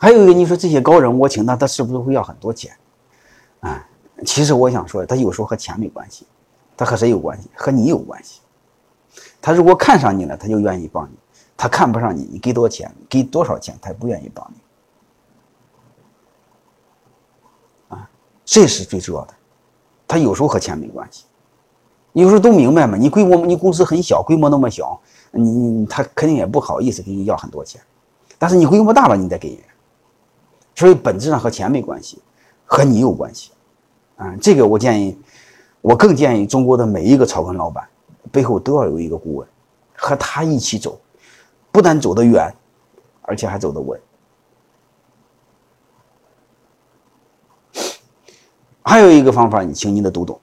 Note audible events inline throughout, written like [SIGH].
还有一个，你说这些高人我请他，他是不是会要很多钱？啊，其实我想说，他有时候和钱没关系，他和谁有关系？和你有关系。他如果看上你了，他就愿意帮你；他看不上你，你给多少钱，给多少钱，他也不愿意帮你。啊，这是最重要的。他有时候和钱没关系，有时候都明白嘛。你规模，你公司很小，规模那么小，你他肯定也不好意思给你要很多钱。但是你规模大了，你再给人。所以本质上和钱没关系，和你有关系。啊，这个我建议，我更建议中国的每一个草根老板。背后都要有一个顾问，和他一起走，不但走得远，而且还走得稳。还有一个方法，你请你的读懂，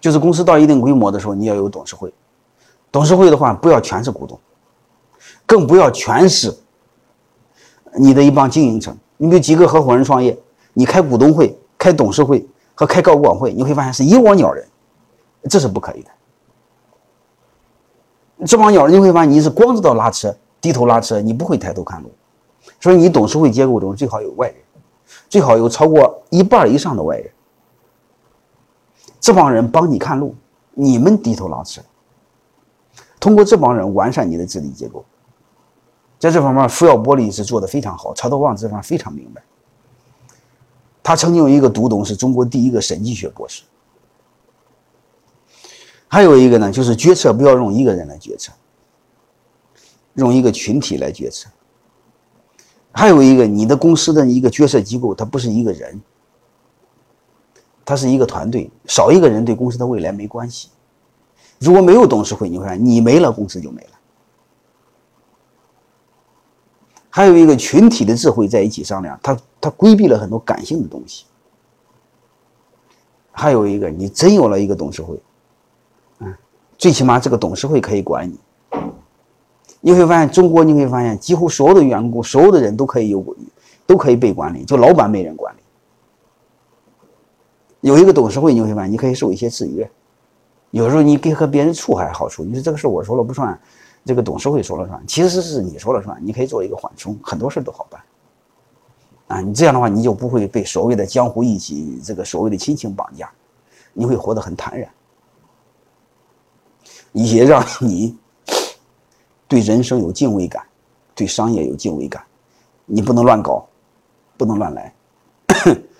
就是公司到一定规模的时候，你要有董事会。董事会的话，不要全是股东，更不要全是你的一帮经营层。你比如几个合伙人创业，你开股东会、开董事会和开高管会，你会发现是一窝鸟人，这是不可以的。这帮鸟人，你会发现你是光知道拉车，低头拉车，你不会抬头看路。所以你董事会结构中最好有外人，最好有超过一半以上的外人。这帮人帮你看路，你们低头拉车。通过这帮人完善你的治理结构。在这方面，福耀玻璃是做的非常好，曹德旺这方面非常明白。他曾经有一个独董是中国第一个审计学博士。还有一个呢，就是决策不要用一个人来决策，用一个群体来决策。还有一个，你的公司的一个决策机构，它不是一个人，它是一个团队，少一个人对公司的未来没关系。如果没有董事会，你会发现你没了，公司就没了。还有一个群体的智慧在一起商量，它它规避了很多感性的东西。还有一个，你真有了一个董事会。嗯最起码这个董事会可以管你，你会发现中国你会发现几乎所有的员工，所有的人都可以有，都可以被管理，就老板没人管理。有一个董事会你会发现你可以受一些制约，有时候你给和别人处还好处，你说这个事我说了不算，这个董事会说了算，其实是你说了算，你可以做一个缓冲，很多事都好办。啊，你这样的话你就不会被所谓的江湖义气，这个所谓的亲情绑架，你会活得很坦然。也让 [LAUGHS] 你对人生有敬畏感，对商业有敬畏感。你不能乱搞，不能乱来，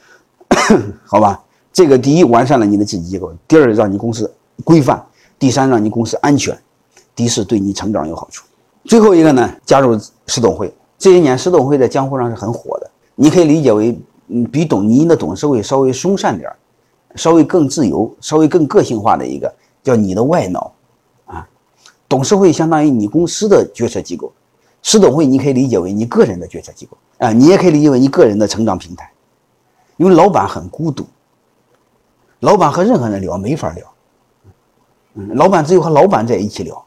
[COUGHS] 好吧？这个第一，完善了你的治理结构；第二，让你公司规范；第三，让你公司安全；的士，对你成长有好处。最后一个呢，加入市董会。这些年，市董会在江湖上是很火的。你可以理解为，嗯，比董您的董事会稍微松散点稍微更自由、稍微更个性化的一个，叫你的外脑啊。董事会相当于你公司的决策机构，市董会你可以理解为你个人的决策机构啊，你也可以理解为你个人的成长平台。因为老板很孤独，老板和任何人聊没法聊，嗯，老板只有和老板在一起聊，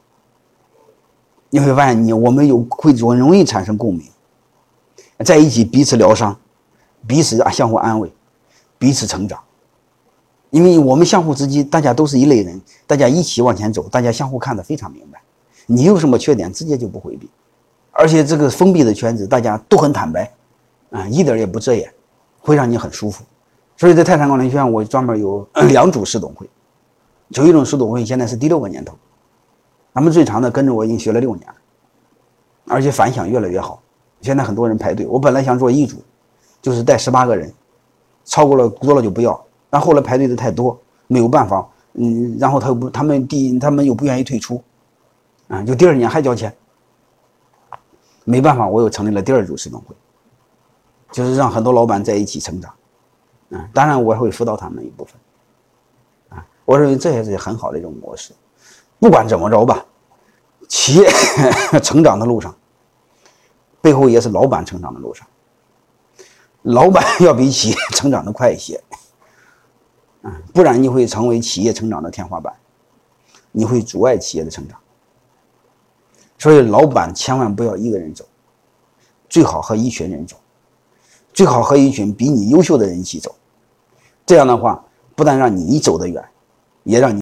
你会发现你我们有会容容易产生共鸣，在一起彼此疗伤，彼此啊相互安慰，彼此成长。因为我们相互之间，大家都是一类人，大家一起往前走，大家相互看得非常明白。你有什么缺点，直接就不回避，而且这个封闭的圈子，大家都很坦白，啊，一点也不遮掩，会让你很舒服。所以在泰山管理学院，我专门有 [CLEARS THROAT] 两组师董会，有一种师董会现在是第六个年头，他们最长的跟着我已经学了六年了，而且反响越来越好。现在很多人排队，我本来想做一组，就是带十八个人，超过了多了就不要。但后来排队的太多，没有办法，嗯，然后他又不，他们第他们又不愿意退出，啊，就第二年还交钱，没办法，我又成立了第二组市董会，就是让很多老板在一起成长，啊，当然我还会辅导他们一部分，啊，我认为这也是很好的一种模式，不管怎么着吧，企业成长的路上，背后也是老板成长的路上，老板要比企业成长的快一些。不然你会成为企业成长的天花板，你会阻碍企业的成长。所以，老板千万不要一个人走，最好和一群人走，最好和一群比你优秀的人一起走。这样的话，不但让你走得远，也让你。